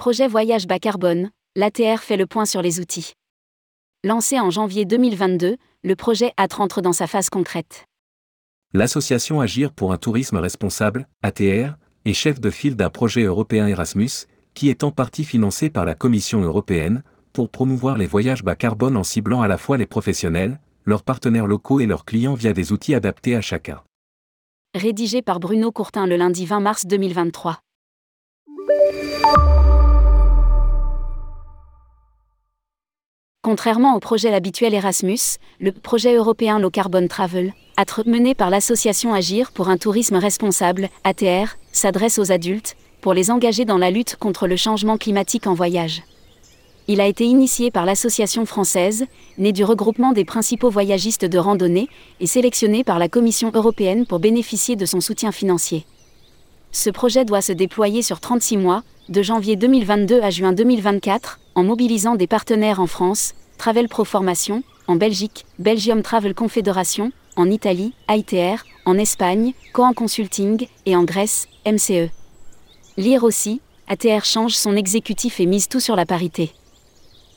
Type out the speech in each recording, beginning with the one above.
Projet Voyage bas carbone, l'ATR fait le point sur les outils. Lancé en janvier 2022, le projet ATRE entre dans sa phase concrète. L'association Agir pour un tourisme responsable, ATR, est chef de file d'un projet européen Erasmus, qui est en partie financé par la Commission européenne, pour promouvoir les voyages bas carbone en ciblant à la fois les professionnels, leurs partenaires locaux et leurs clients via des outils adaptés à chacun. Rédigé par Bruno Courtin le lundi 20 mars 2023. Contrairement au projet habituel Erasmus, le projet européen Low Carbon Travel, mené par l'association Agir pour un tourisme responsable, ATR, s'adresse aux adultes, pour les engager dans la lutte contre le changement climatique en voyage. Il a été initié par l'association française, née du regroupement des principaux voyagistes de randonnée, et sélectionné par la Commission européenne pour bénéficier de son soutien financier. Ce projet doit se déployer sur 36 mois, de janvier 2022 à juin 2024, en mobilisant des partenaires en France, Travel Pro Formation, en Belgique, Belgium Travel Confédération, en Italie, ITR, en Espagne, Coan Consulting, et en Grèce, MCE. Lire aussi, ATR change son exécutif et mise tout sur la parité.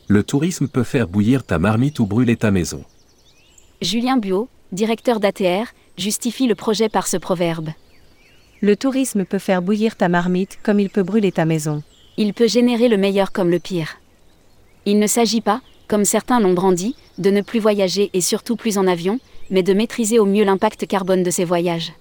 Le tourisme peut faire bouillir ta marmite ou brûler ta maison. Julien Buot, directeur d'ATR, justifie le projet par ce proverbe. Le tourisme peut faire bouillir ta marmite comme il peut brûler ta maison. Il peut générer le meilleur comme le pire. Il ne s'agit pas, comme certains l'ont brandi, de ne plus voyager et surtout plus en avion, mais de maîtriser au mieux l'impact carbone de ces voyages.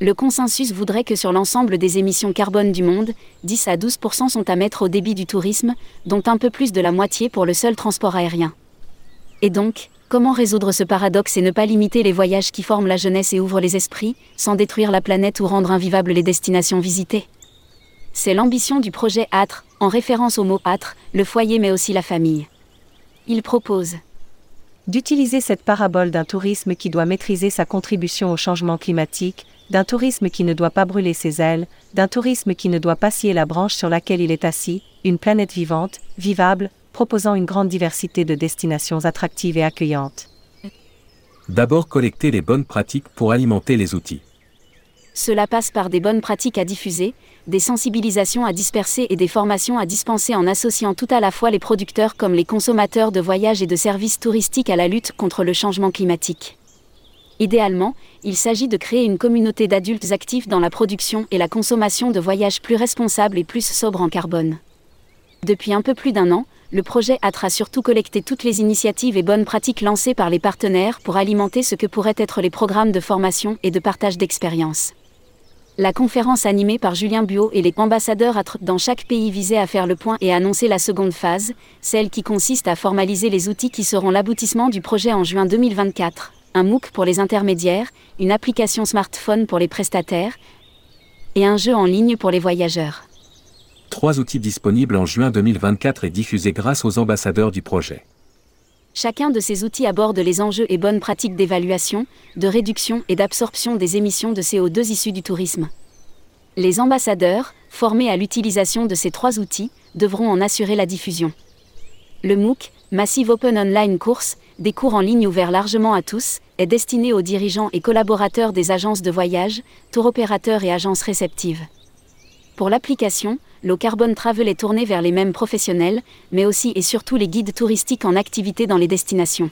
Le consensus voudrait que sur l'ensemble des émissions carbone du monde, 10 à 12% sont à mettre au débit du tourisme, dont un peu plus de la moitié pour le seul transport aérien. Et donc, Comment résoudre ce paradoxe et ne pas limiter les voyages qui forment la jeunesse et ouvrent les esprits, sans détruire la planète ou rendre invivables les destinations visitées? C'est l'ambition du projet ATRE, en référence au mot ATRE, le foyer mais aussi la famille. Il propose d'utiliser cette parabole d'un tourisme qui doit maîtriser sa contribution au changement climatique, d'un tourisme qui ne doit pas brûler ses ailes, d'un tourisme qui ne doit pas scier la branche sur laquelle il est assis, une planète vivante, vivable, proposant une grande diversité de destinations attractives et accueillantes. D'abord collecter les bonnes pratiques pour alimenter les outils. Cela passe par des bonnes pratiques à diffuser, des sensibilisations à disperser et des formations à dispenser en associant tout à la fois les producteurs comme les consommateurs de voyages et de services touristiques à la lutte contre le changement climatique. Idéalement, il s'agit de créer une communauté d'adultes actifs dans la production et la consommation de voyages plus responsables et plus sobres en carbone. Depuis un peu plus d'un an, le projet ATRA surtout collecté toutes les initiatives et bonnes pratiques lancées par les partenaires pour alimenter ce que pourraient être les programmes de formation et de partage d'expériences. La conférence animée par Julien Buot et les ambassadeurs dans chaque pays visait à faire le point et annoncer la seconde phase, celle qui consiste à formaliser les outils qui seront l'aboutissement du projet en juin 2024, un MOOC pour les intermédiaires, une application smartphone pour les prestataires et un jeu en ligne pour les voyageurs trois outils disponibles en juin 2024 et diffusés grâce aux ambassadeurs du projet. Chacun de ces outils aborde les enjeux et bonnes pratiques d'évaluation, de réduction et d'absorption des émissions de CO2 issues du tourisme. Les ambassadeurs, formés à l'utilisation de ces trois outils, devront en assurer la diffusion. Le MOOC, Massive Open Online Course, des cours en ligne ouverts largement à tous, est destiné aux dirigeants et collaborateurs des agences de voyage, tour opérateurs et agences réceptives. Pour l'application, Low Carbon Travel est tourné vers les mêmes professionnels, mais aussi et surtout les guides touristiques en activité dans les destinations.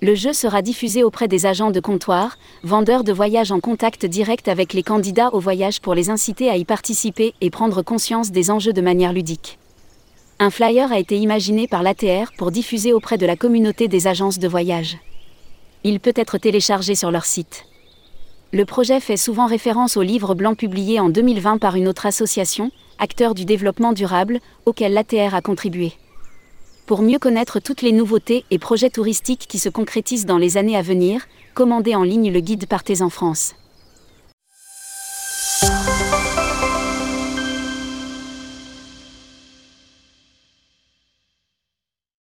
Le jeu sera diffusé auprès des agents de comptoir, vendeurs de voyages en contact direct avec les candidats au voyage pour les inciter à y participer et prendre conscience des enjeux de manière ludique. Un flyer a été imaginé par l'ATR pour diffuser auprès de la communauté des agences de voyage. Il peut être téléchargé sur leur site. Le projet fait souvent référence au livre blanc publié en 2020 par une autre association, acteur du développement durable, auquel l'ATR a contribué. Pour mieux connaître toutes les nouveautés et projets touristiques qui se concrétisent dans les années à venir, commandez en ligne le guide Partez en France.